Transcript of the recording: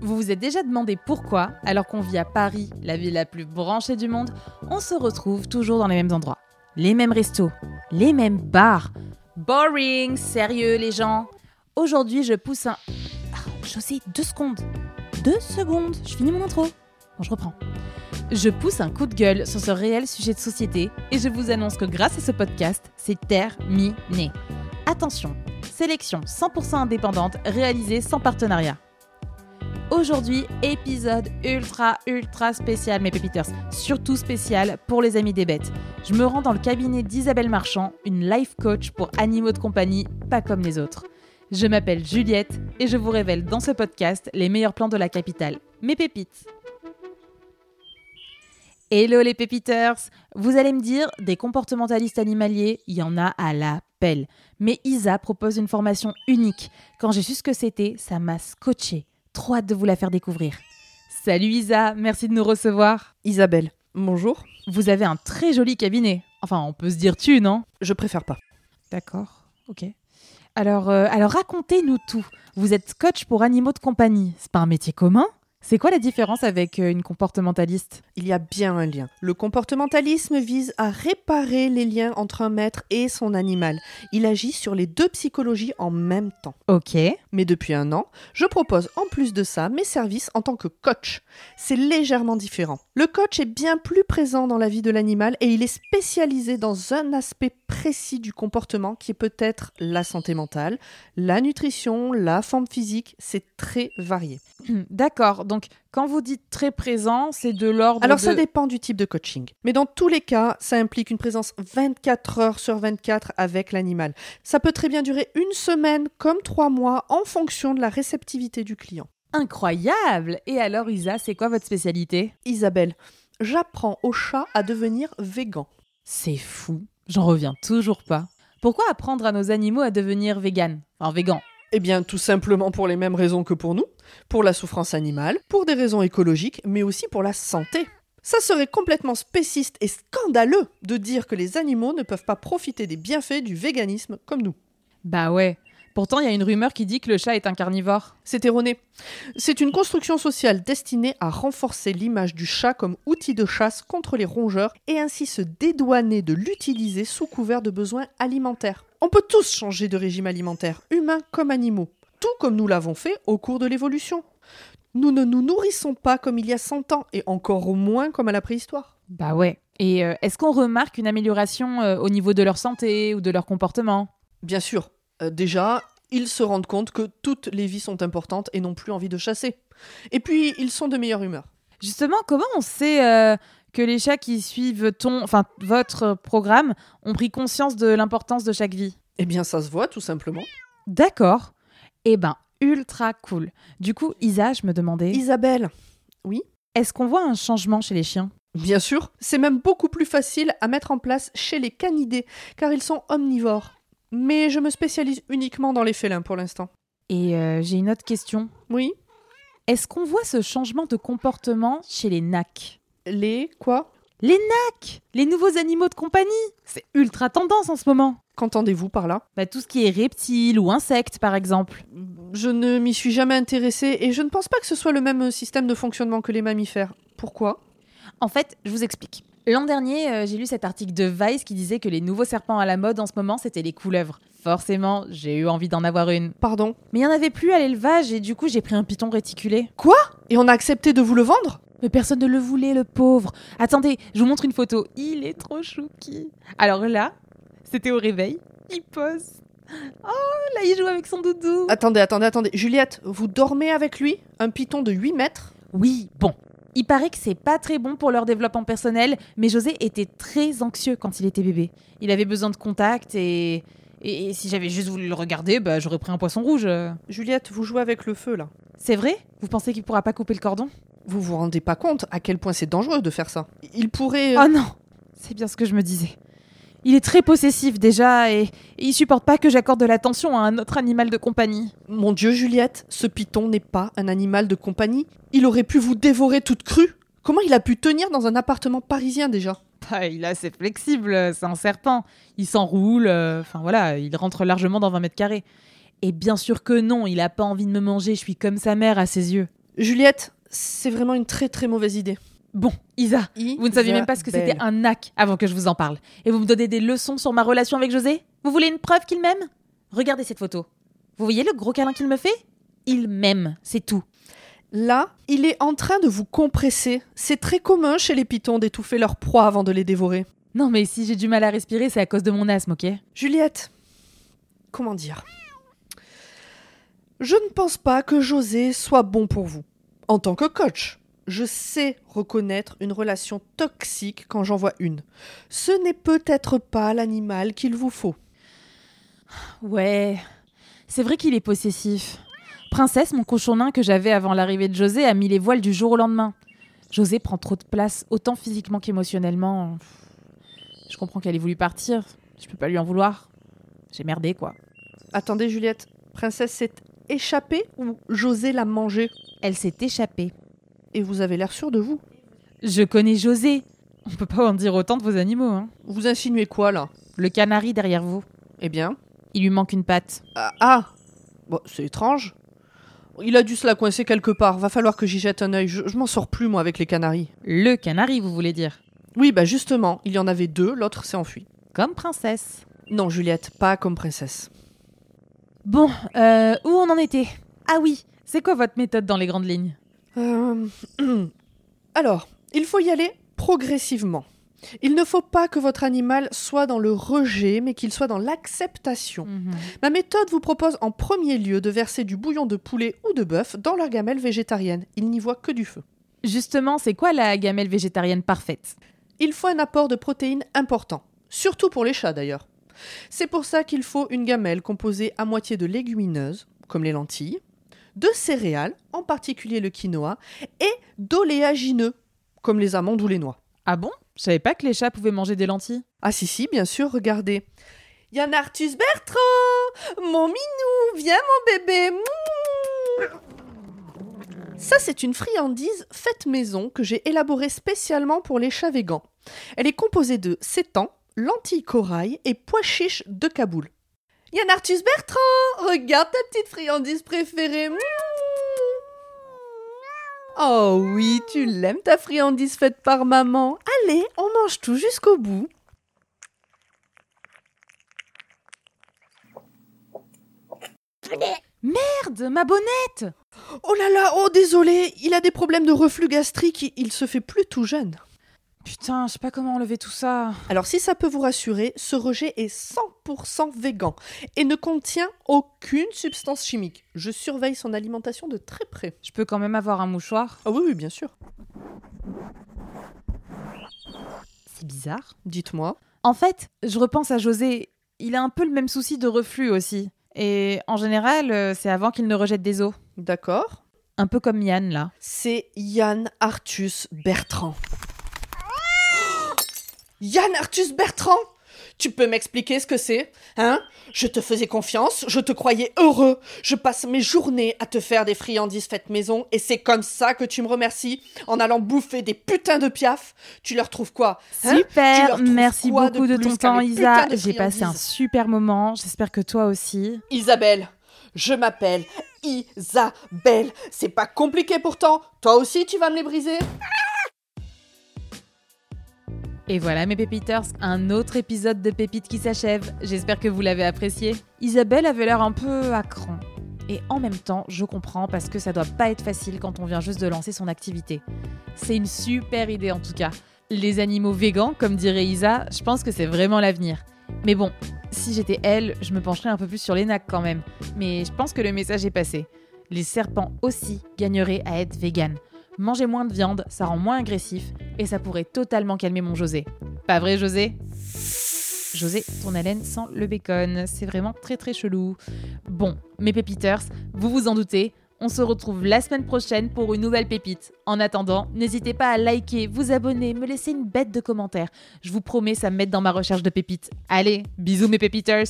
Vous vous êtes déjà demandé pourquoi, alors qu'on vit à Paris, la ville la plus branchée du monde, on se retrouve toujours dans les mêmes endroits. Les mêmes restos, les mêmes bars. Boring, sérieux les gens. Aujourd'hui, je pousse un... Ah, José, deux secondes. Deux secondes, je finis mon intro. Bon, je reprends. Je pousse un coup de gueule sur ce réel sujet de société et je vous annonce que grâce à ce podcast, c'est terminé. Attention, sélection 100% indépendante réalisée sans partenariat. Aujourd'hui, épisode ultra ultra spécial mes pépiteurs, surtout spécial pour les amis des bêtes. Je me rends dans le cabinet d'Isabelle Marchand, une life coach pour animaux de compagnie, pas comme les autres. Je m'appelle Juliette et je vous révèle dans ce podcast les meilleurs plans de la capitale, mes pépites. Hello les pépiteurs Vous allez me dire, des comportementalistes animaliers, il y en a à la pelle. Mais Isa propose une formation unique. Quand j'ai su ce que c'était, ça m'a scotché. Trop hâte de vous la faire découvrir. Salut Isa, merci de nous recevoir. Isabelle, bonjour. Vous avez un très joli cabinet. Enfin, on peut se dire tu, non? Je préfère pas. D'accord, ok. Alors, euh, alors racontez-nous tout. Vous êtes coach pour animaux de compagnie. C'est pas un métier commun? C'est quoi la différence avec euh, une comportementaliste? Il y a bien un lien. Le comportementalisme vise à réparer les liens entre un maître et son animal. Il agit sur les deux psychologies en même temps. Ok. Mais depuis un an, je propose en plus de ça mes services en tant que coach. C'est légèrement différent. Le coach est bien plus présent dans la vie de l'animal et il est spécialisé dans un aspect précis du comportement qui est peut-être la santé mentale, la nutrition, la forme physique. C'est très varié. D'accord. Donc, quand vous dites très présent, c'est de l'ordre. Alors, de... ça dépend du type de coaching. Mais dans tous les cas, ça implique une présence 24 heures sur 24 avec l'animal. Ça peut très bien durer une semaine comme trois mois en fonction de la réceptivité du client. Incroyable Et alors, Isa, c'est quoi votre spécialité? Isabelle, j'apprends au chat à devenir végan. C'est fou. J'en reviens toujours pas. Pourquoi apprendre à nos animaux à devenir vegan Enfin, végan. Eh bien, tout simplement pour les mêmes raisons que pour nous. Pour la souffrance animale, pour des raisons écologiques, mais aussi pour la santé. Ça serait complètement spéciste et scandaleux de dire que les animaux ne peuvent pas profiter des bienfaits du véganisme comme nous. Bah ouais. Pourtant, il y a une rumeur qui dit que le chat est un carnivore. C'est erroné. C'est une construction sociale destinée à renforcer l'image du chat comme outil de chasse contre les rongeurs et ainsi se dédouaner de l'utiliser sous couvert de besoins alimentaires. On peut tous changer de régime alimentaire, humains comme animaux, tout comme nous l'avons fait au cours de l'évolution. Nous ne nous nourrissons pas comme il y a 100 ans et encore moins comme à la préhistoire. Bah ouais. Et euh, est-ce qu'on remarque une amélioration euh, au niveau de leur santé ou de leur comportement? Bien sûr. Euh, déjà, ils se rendent compte que toutes les vies sont importantes et n'ont plus envie de chasser. Et puis, ils sont de meilleure humeur. Justement, comment on sait que les chats qui suivent ton, enfin votre programme ont pris conscience de l'importance de chaque vie Eh bien, ça se voit tout simplement. D'accord. Eh ben, ultra cool. Du coup, Isa, je me demandais. Isabelle, oui Est-ce qu'on voit un changement chez les chiens? Bien sûr, c'est même beaucoup plus facile à mettre en place chez les canidés, car ils sont omnivores. Mais je me spécialise uniquement dans les félins pour l'instant. Et euh, j'ai une autre question. Oui Est-ce qu'on voit ce changement de comportement chez les nacs? Les quoi? Les nacs Les nouveaux animaux de compagnie C'est ultra tendance en ce moment. Qu'entendez-vous par là? Bah, tout ce qui est reptiles ou insectes, par exemple. Je ne m'y suis jamais intéressée et je ne pense pas que ce soit le même système de fonctionnement que les mammifères. Pourquoi? En fait, je vous explique. L'an dernier, euh, j'ai lu cet article de Vice qui disait que les nouveaux serpents à la mode en ce moment, c'était les couleuvres. Forcément, j'ai eu envie d'en avoir une. Pardon? Mais il n'y en avait plus à l'élevage et du coup, j'ai pris un python réticulé. Quoi? Et on a accepté de vous le vendre? Mais personne ne le voulait, le pauvre. Attendez, je vous montre une photo. Il est trop chouki. Alors là, c'était au réveil. Il pose. Oh, là, il joue avec son doudou. Attendez, attendez, attendez. Juliette, vous dormez avec lui? Un python de 8 mètres? Oui, bon. Il paraît que c'est pas très bon pour leur développement personnel, mais José était très anxieux quand il était bébé. Il avait besoin de contact et. Et, et si j'avais juste voulu le regarder, bah, j'aurais pris un poisson rouge. Juliette, vous jouez avec le feu là. C'est vrai? Vous pensez qu'il pourra pas couper le cordon? Vous vous rendez pas compte à quel point c'est dangereux de faire ça Il pourrait. Oh non C'est bien ce que je me disais. Il est très possessif déjà et, et il supporte pas que j'accorde de l'attention à un autre animal de compagnie. Mon Dieu, Juliette, ce python n'est pas un animal de compagnie. Il aurait pu vous dévorer toute crue. Comment il a pu tenir dans un appartement parisien déjà? Ah, il est assez flexible, c'est un serpent. Il s'enroule, euh, enfin voilà, il rentre largement dans 20 mètres carrés. Et bien sûr que non, il a pas envie de me manger, je suis comme sa mère à ses yeux. Juliette, c'est vraiment une très très mauvaise idée. Bon, Isa, vous ne saviez même pas ce que c'était un nac avant que je vous en parle. Et vous me donnez des leçons sur ma relation avec José? Vous voulez une preuve qu'il m'aime? Regardez cette photo. Vous voyez le gros câlin qu'il me fait? Il m'aime, c'est tout. Là, il est en train de vous compresser. C'est très commun chez les pitons d'étouffer leur proie avant de les dévorer. Non, mais si j'ai du mal à respirer, c'est à cause de mon asthme, ok? Juliette, comment dire? Je ne pense pas que José soit bon pour vous. En tant que coach, je sais reconnaître une relation toxique quand j'en vois une. Ce n'est peut-être pas l'animal qu'il vous faut. Ouais, c'est vrai qu'il est possessif. Princesse, mon cochon nain que j'avais avant l'arrivée de José, a mis les voiles du jour au lendemain. José prend trop de place, autant physiquement qu'émotionnellement. Je comprends qu'elle ait voulu partir. Je peux pas lui en vouloir. J'ai merdé, quoi. Attendez, Juliette. Princesse s'est échappée ou José l'a mangée Elle s'est échappée. Et vous avez l'air sûr de vous Je connais José. On peut pas en dire autant de vos animaux, hein. Vous insinuez quoi, là? Le canari derrière vous. Eh bien? Il lui manque une patte. Ah, ah Bon, c'est étrange. Il a dû se la coincer quelque part. Va falloir que j'y jette un œil. Je, je m'en sors plus, moi, avec les canaris. Le canari, vous voulez dire? Oui, bah justement, il y en avait deux, l'autre s'est enfui. Comme princesse. Non, Juliette, pas comme princesse. Bon, euh, où on en était? Ah oui, c'est quoi votre méthode dans les grandes lignes? Euh, Alors, il faut y aller progressivement. Il ne faut pas que votre animal soit dans le rejet, mais qu'il soit dans l'acceptation. Ma méthode vous propose en premier lieu de verser du bouillon de poulet ou de bœuf dans leur gamelle végétarienne. Ils n'y voient que du feu. Justement, c'est quoi la gamelle végétarienne parfaite? Il faut un apport de protéines important, surtout pour les chats d'ailleurs. C'est pour ça qu'il faut une gamelle composée à moitié de légumineuses, comme les lentilles, de céréales, en particulier le quinoa, et d'oléagineux, comme les amandes ou les noix. Ah bon? Je savais pas que les chats pouvaient manger des lentilles. Ah si si, bien sûr, regardez. Yann Arthus Bertrand Mon minou Viens mon bébé Ça c'est une friandise faite maison que j'ai élaborée spécialement pour les chats végans. Elle est composée de sétan, lentilles corail et pois chiches de Kaboul. Yann Arthus Bertrand Regarde ta petite friandise préférée Oh oui, tu l'aimes ta friandise faite par maman. Allez, on mange tout jusqu'au bout. Merde, ma bonnette Oh là là, oh désolé, il a des problèmes de reflux gastrique, il se fait plus tout jeune. Putain, je sais pas comment enlever tout ça. Alors si ça peut vous rassurer, ce rejet est 100% végan et ne contient aucune substance chimique. Je surveille son alimentation de très près. Je peux quand même avoir un mouchoir? Ah oui, oui, bien sûr. C'est bizarre. Dites-moi. En fait, je repense à José. Il a un peu le même souci de reflux aussi. Et en général, euh, c'est avant qu'il ne rejette des os. D'accord. Un peu comme Yann, là. C'est Yann Arthus Bertrand. Yann Arthus Bertrand Tu peux m'expliquer ce que c'est Hein? Je te faisais confiance, je te croyais heureux, je passe mes journées à te faire des friandises faites maison, et c'est comme ça que tu me remercies En allant bouffer des putains de piaf Tu leur trouves quoi hein? Super, trouves merci quoi beaucoup de, plus ton temps, Isa. de J'ai passé un super moment. J'espère que toi aussi. Isabelle, je m'appelle Isabelle. C'est pas compliqué pourtant. Toi aussi, tu vas me les briser? Et voilà mes pépiteurs, un autre épisode de Pépites qui s'achève. J'espère que vous l'avez apprécié. Isabelle avait l'air un peu à cran. Et en même temps, je comprends parce que ça doit pas être facile quand on vient juste de lancer son activité. C'est une super idée en tout cas. Les animaux végans, comme dirait Isa, je pense que c'est vraiment l'avenir. Mais bon, si j'étais elle, je me pencherais un peu plus sur les nacs quand même. Mais je pense que le message est passé. Les serpents aussi gagneraient à être véganes. Manger moins de viande, ça rend moins agressif et ça pourrait totalement calmer mon José. Pas vrai José? José, ton haleine sent le bacon, c'est vraiment très très chelou. Bon, mes pépiteurs, vous vous en doutez, on se retrouve la semaine prochaine pour une nouvelle pépite. En attendant, n'hésitez pas à liker, vous abonner, me laisser une bête de commentaires. Je vous promets, ça me met dans ma recherche de pépites. Allez, bisous mes pépiteurs